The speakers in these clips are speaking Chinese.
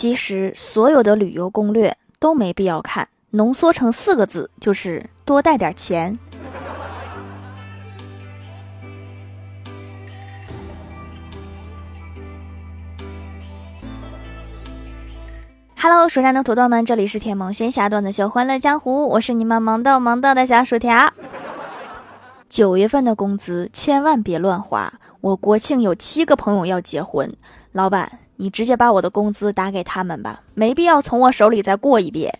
其实所有的旅游攻略都没必要看，浓缩成四个字就是多带点钱。Hello，蜀山的土豆们，这里是甜萌仙侠段子秀《欢乐江湖》，我是你们萌豆萌豆的小薯条。九月份的工资千万别乱花，我国庆有七个朋友要结婚，老板，你直接把我的工资打给他们吧，没必要从我手里再过一遍。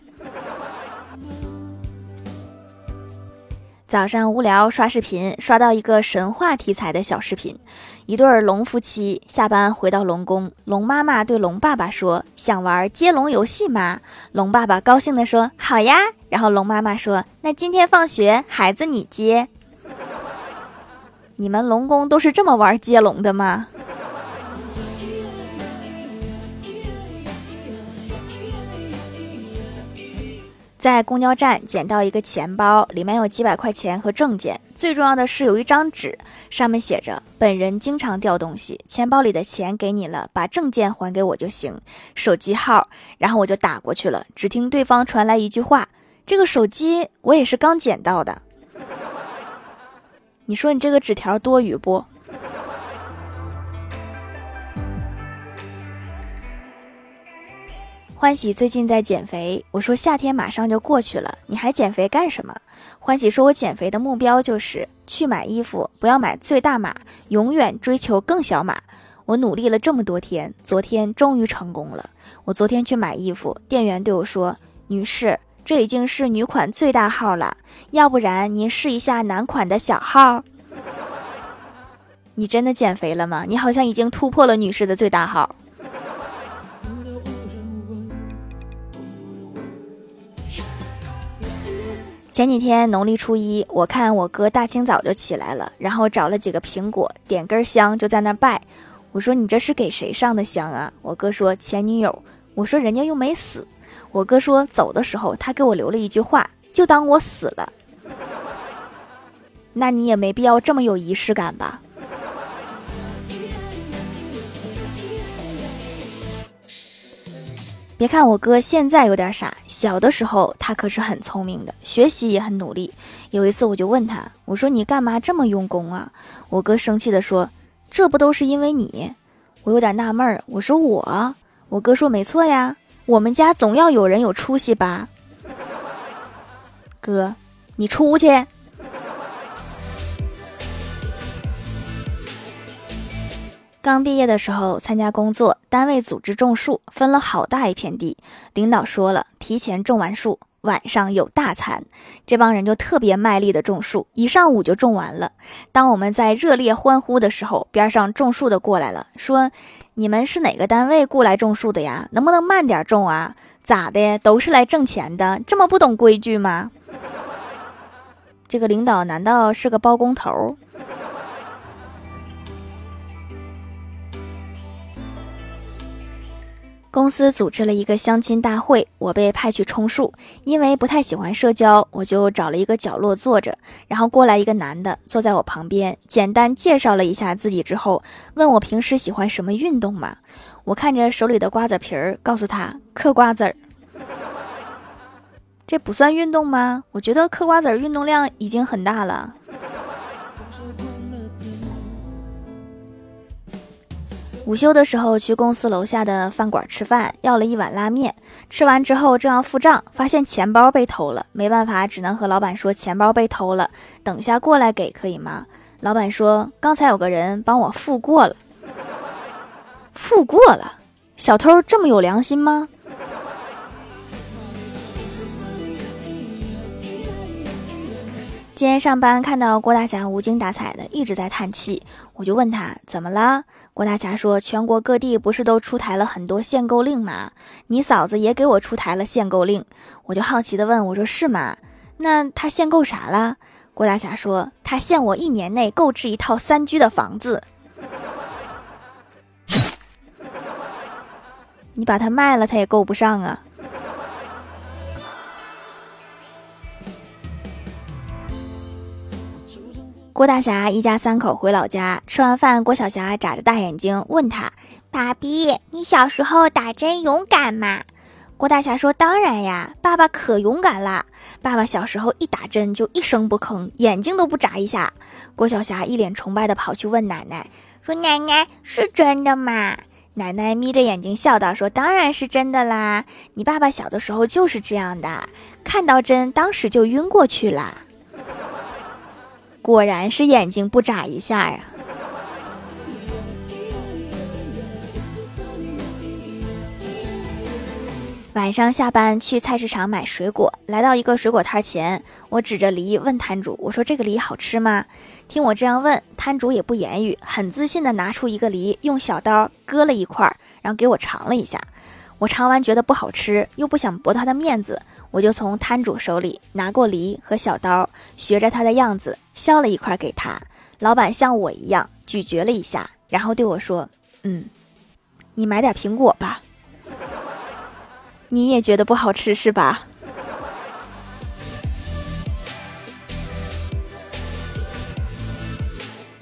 早上无聊刷视频，刷到一个神话题材的小视频，一对龙夫妻下班回到龙宫，龙妈妈对龙爸爸说：“想玩接龙游戏吗？”龙爸爸高兴地说：“好呀。”然后龙妈妈说：“那今天放学，孩子你接。”你们龙宫都是这么玩接龙的吗？在公交站捡到一个钱包，里面有几百块钱和证件，最重要的是有一张纸，上面写着：“本人经常掉东西，钱包里的钱给你了，把证件还给我就行。”手机号，然后我就打过去了。只听对方传来一句话：“这个手机我也是刚捡到的。”你说你这个纸条多余不？欢喜最近在减肥，我说夏天马上就过去了，你还减肥干什么？欢喜说，我减肥的目标就是去买衣服，不要买最大码，永远追求更小码。我努力了这么多天，昨天终于成功了。我昨天去买衣服，店员对我说：“女士，这已经是女款最大号了，要不然您试一下男款的小号。”你真的减肥了吗？你好像已经突破了女士的最大号。前几天农历初一，我看我哥大清早就起来了，然后找了几个苹果，点根香就在那拜。我说：“你这是给谁上的香啊？”我哥说：“前女友。”我说：“人家又没死。”我哥说：“走的时候他给我留了一句话，就当我死了。”那你也没必要这么有仪式感吧？别看我哥现在有点傻，小的时候他可是很聪明的，学习也很努力。有一次我就问他，我说你干嘛这么用功啊？我哥生气的说，这不都是因为你？我有点纳闷儿，我说我，我哥说没错呀，我们家总要有人有出息吧。哥，你出去。刚毕业的时候参加工作，单位组织种树，分了好大一片地。领导说了，提前种完树，晚上有大餐。这帮人就特别卖力的种树，一上午就种完了。当我们在热烈欢呼的时候，边上种树的过来了，说：“你们是哪个单位雇来种树的呀？能不能慢点种啊？咋的？都是来挣钱的，这么不懂规矩吗？” 这个领导难道是个包工头？公司组织了一个相亲大会，我被派去充数。因为不太喜欢社交，我就找了一个角落坐着。然后过来一个男的，坐在我旁边，简单介绍了一下自己之后，问我平时喜欢什么运动吗？我看着手里的瓜子皮儿，告诉他嗑瓜子儿。这不算运动吗？我觉得嗑瓜子儿运动量已经很大了。午休的时候去公司楼下的饭馆吃饭，要了一碗拉面。吃完之后正要付账，发现钱包被偷了，没办法，只能和老板说钱包被偷了，等下过来给可以吗？老板说刚才有个人帮我付过了，付过了，小偷这么有良心吗？今天上班看到郭大侠无精打采的，一直在叹气，我就问他怎么了。郭大侠说：“全国各地不是都出台了很多限购令吗？你嫂子也给我出台了限购令。”我就好奇的问：“我说是吗？那他限购啥了？”郭大侠说：“他限我一年内购置一套三居的房子。你把它卖了，他也够不上啊。”郭大侠一家三口回老家，吃完饭，郭晓霞眨着大眼睛问他：“爸比，你小时候打针勇敢吗？郭大侠说：“当然呀，爸爸可勇敢啦！爸爸小时候一打针就一声不吭，眼睛都不眨一下。”郭小霞一脸崇拜的跑去问奶奶：“说奶奶是真的吗？”奶奶眯着眼睛笑道：“说当然是真的啦，你爸爸小的时候就是这样的，看到针当时就晕过去了。果然是眼睛不眨一下呀。”晚上下班去菜市场买水果，来到一个水果摊前，我指着梨问摊主：“我说这个梨好吃吗？”听我这样问，摊主也不言语，很自信的拿出一个梨，用小刀割了一块，然后给我尝了一下。我尝完觉得不好吃，又不想驳他的面子，我就从摊主手里拿过梨和小刀，学着他的样子削了一块给他。老板像我一样咀嚼了一下，然后对我说：“嗯，你买点苹果吧。”你也觉得不好吃是吧？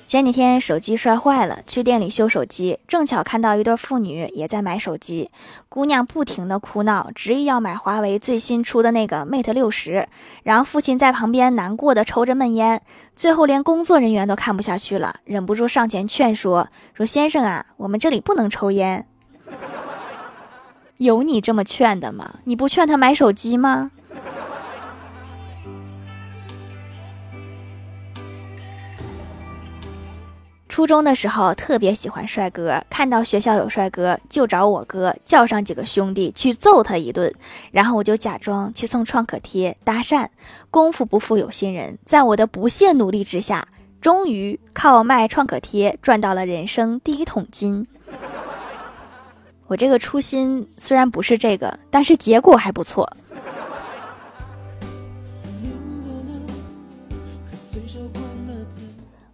前几天手机摔坏了，去店里修手机，正巧看到一对父女也在买手机。姑娘不停的哭闹，执意要买华为最新出的那个 Mate 六十，然后父亲在旁边难过的抽着闷烟，最后连工作人员都看不下去了，忍不住上前劝说：“说先生啊，我们这里不能抽烟。”有你这么劝的吗？你不劝他买手机吗？初中的时候特别喜欢帅哥，看到学校有帅哥就找我哥叫上几个兄弟去揍他一顿，然后我就假装去送创可贴搭讪。功夫不负有心人，在我的不懈努力之下，终于靠卖创可贴赚到了人生第一桶金。我这个初心虽然不是这个，但是结果还不错。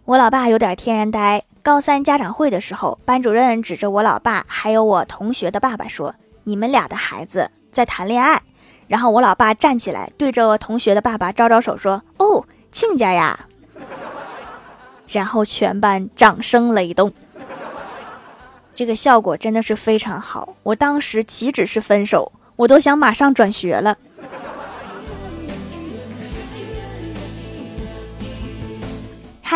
我老爸有点天然呆。高三家长会的时候，班主任指着我老爸还有我同学的爸爸说：“你们俩的孩子在谈恋爱。”然后我老爸站起来，对着我同学的爸爸招招手说：“哦，亲家呀。”然后全班掌声雷动。这个效果真的是非常好，我当时岂止是分手，我都想马上转学了。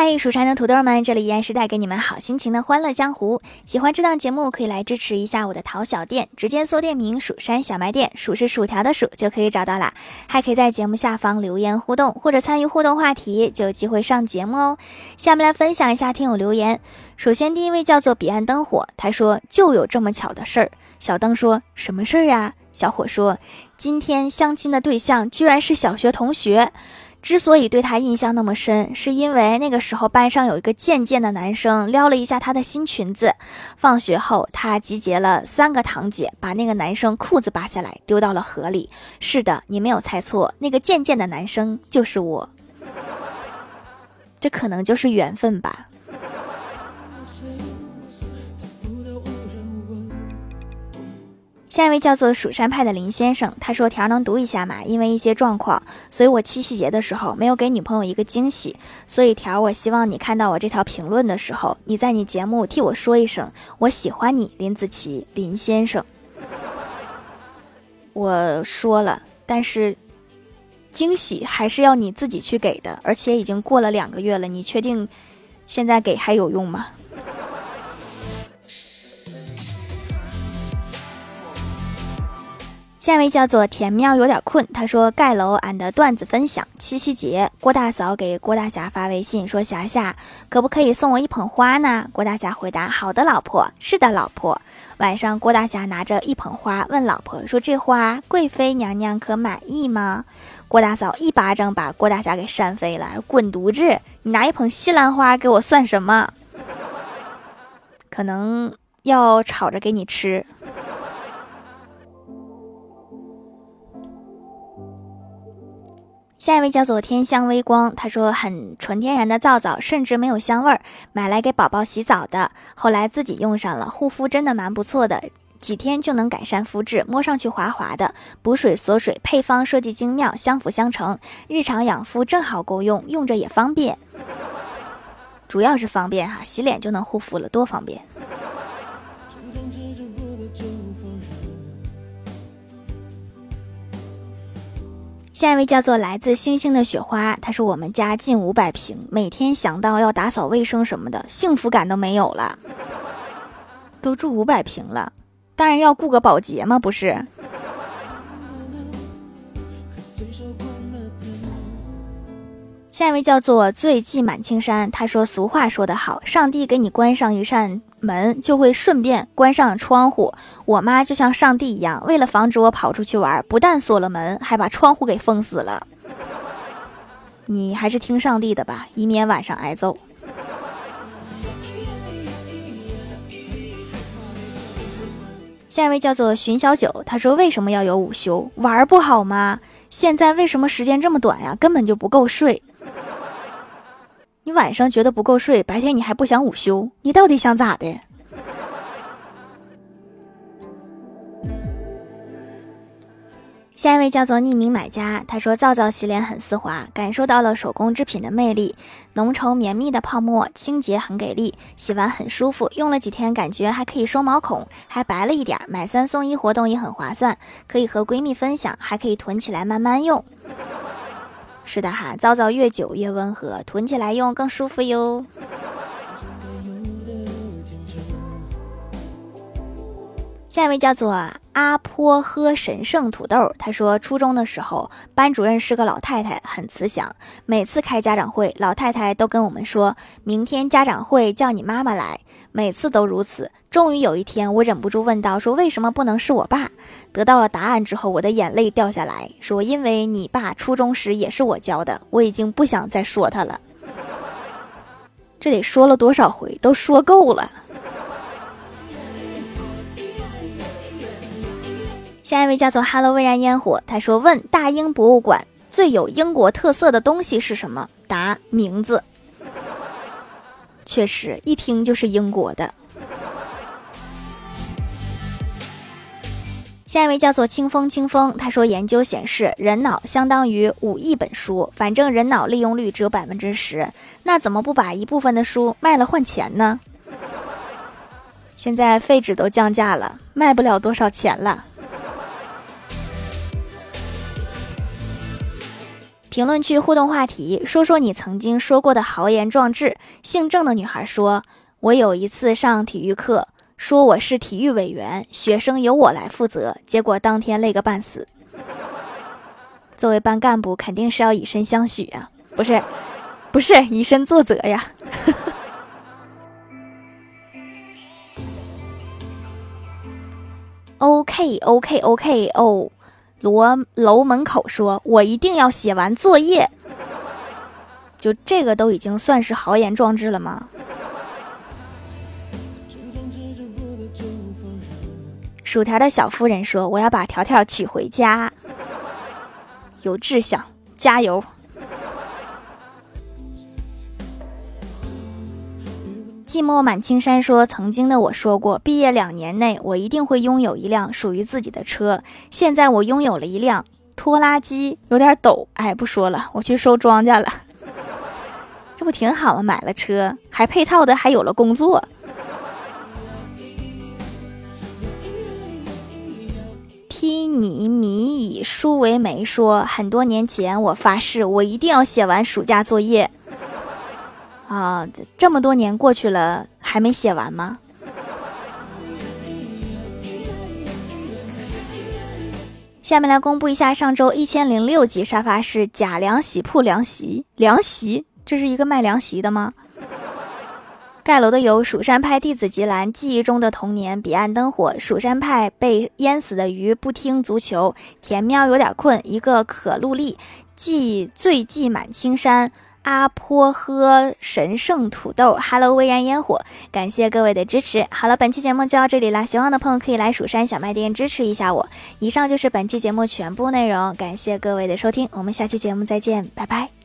嗨，蜀山的土豆们，这里依然是带给你们好心情的欢乐江湖。喜欢这档节目，可以来支持一下我的淘小店，直接搜店名“蜀山小卖店”，数是薯条的数就可以找到啦。还可以在节目下方留言互动，或者参与互动话题，就有机会上节目哦。下面来分享一下听友留言。首先，第一位叫做彼岸灯火，他说就有这么巧的事儿。小灯说什么事儿呀？小火说今天相亲的对象居然是小学同学。之所以对他印象那么深，是因为那个时候班上有一个贱贱的男生撩了一下他的新裙子。放学后，他集结了三个堂姐，把那个男生裤子扒下来丢到了河里。是的，你没有猜错，那个贱贱的男生就是我。这可能就是缘分吧。下一位叫做蜀山派的林先生，他说：“条能读一下吗？因为一些状况，所以我七夕节的时候没有给女朋友一个惊喜。所以条，我希望你看到我这条评论的时候，你在你节目替我说一声我喜欢你，林子琪，林先生。我说了，但是惊喜还是要你自己去给的，而且已经过了两个月了，你确定现在给还有用吗？”下一位叫做田喵有点困，他说盖楼俺的段子分享七夕节，郭大嫂给郭大侠发微信说霞霞可不可以送我一捧花呢？郭大侠回答好的老婆，是的老婆。晚上郭大侠拿着一捧花问老婆说这花贵妃娘娘可满意吗？郭大嫂一巴掌把郭大侠给扇飞了，滚犊子！你拿一捧西兰花给我算什么？可能要炒着给你吃。下一位叫做天香微光，他说很纯天然的皂皂，甚至没有香味儿，买来给宝宝洗澡的，后来自己用上了，护肤真的蛮不错的，几天就能改善肤质，摸上去滑滑的，补水锁水，配方设计精妙，相辅相成，日常养肤正好够用，用着也方便，主要是方便哈，洗脸就能护肤了，多方便。下一位叫做来自星星的雪花，他说我们家近五百平，每天想到要打扫卫生什么的，幸福感都没有了。都住五百平了，当然要雇个保洁嘛，不是？下一位叫做醉迹满青山，他说俗话说得好，上帝给你关上一扇门，就会顺便关上窗户。我妈就像上帝一样，为了防止我跑出去玩，不但锁了门，还把窗户给封死了。你还是听上帝的吧，以免晚上挨揍。下一位叫做寻小九，他说为什么要有午休？玩不好吗？现在为什么时间这么短呀？根本就不够睡。你晚上觉得不够睡，白天你还不想午休，你到底想咋的？下一位叫做匿名买家，他说皂皂洗脸很丝滑，感受到了手工制品的魅力，浓稠绵密的泡沫，清洁很给力，洗完很舒服，用了几天感觉还可以收毛孔，还白了一点，买三送一活动也很划算，可以和闺蜜分享，还可以囤起来慢慢用。是的哈，皂皂越久越温和，囤起来用更舒服哟。下一位叫做阿坡喝神圣土豆，他说初中的时候，班主任是个老太太，很慈祥。每次开家长会，老太太都跟我们说，明天家长会叫你妈妈来，每次都如此。终于有一天，我忍不住问道：“说为什么不能是我爸？”得到了答案之后，我的眼泪掉下来，说：“因为你爸初中时也是我教的。”我已经不想再说他了，这得说了多少回，都说够了。下一位叫做 “Hello 微燃烟火”，他说：“问大英博物馆最有英国特色的东西是什么？”答：名字。确实，一听就是英国的。下一位叫做清风清风，他说：“研究显示，人脑相当于五亿本书，反正人脑利用率只有百分之十，那怎么不把一部分的书卖了换钱呢？”现在废纸都降价了，卖不了多少钱了。评论区互动话题：说说你曾经说过的豪言壮志。姓郑的女孩说：“我有一次上体育课，说我是体育委员，学生由我来负责，结果当天累个半死。作为班干部，肯定是要以身相许啊，不是，不是以身作则呀。”OK，OK，OK，哦。罗楼门口说：“我一定要写完作业。”就这个都已经算是豪言壮志了吗？薯条的小夫人说：“我要把条条娶回家。”有志向，加油。寂寞满青山说：“曾经的我说过，毕业两年内我一定会拥有一辆属于自己的车。现在我拥有了一辆拖拉机，有点抖。哎，不说了，我去收庄稼了。这不挺好吗？买了车，还配套的还有了工作。”提尼米以书为媒说：“很多年前，我发誓，我一定要写完暑假作业。”啊，这么多年过去了，还没写完吗？下面来公布一下上周一千零六集沙发是贾凉洗铺凉席，凉席，这是一个卖凉席的吗？盖楼的有蜀山派弟子吉兰，记忆中的童年，彼岸灯火，蜀山派被淹死的鱼，不听足球，田喵有点困，一个可露丽，记醉记满青山。阿坡喝神圣土豆，Hello 微燃烟火，感谢各位的支持。好了，本期节目就到这里了，喜欢的朋友可以来蜀山小卖店支持一下我。以上就是本期节目全部内容，感谢各位的收听，我们下期节目再见，拜拜。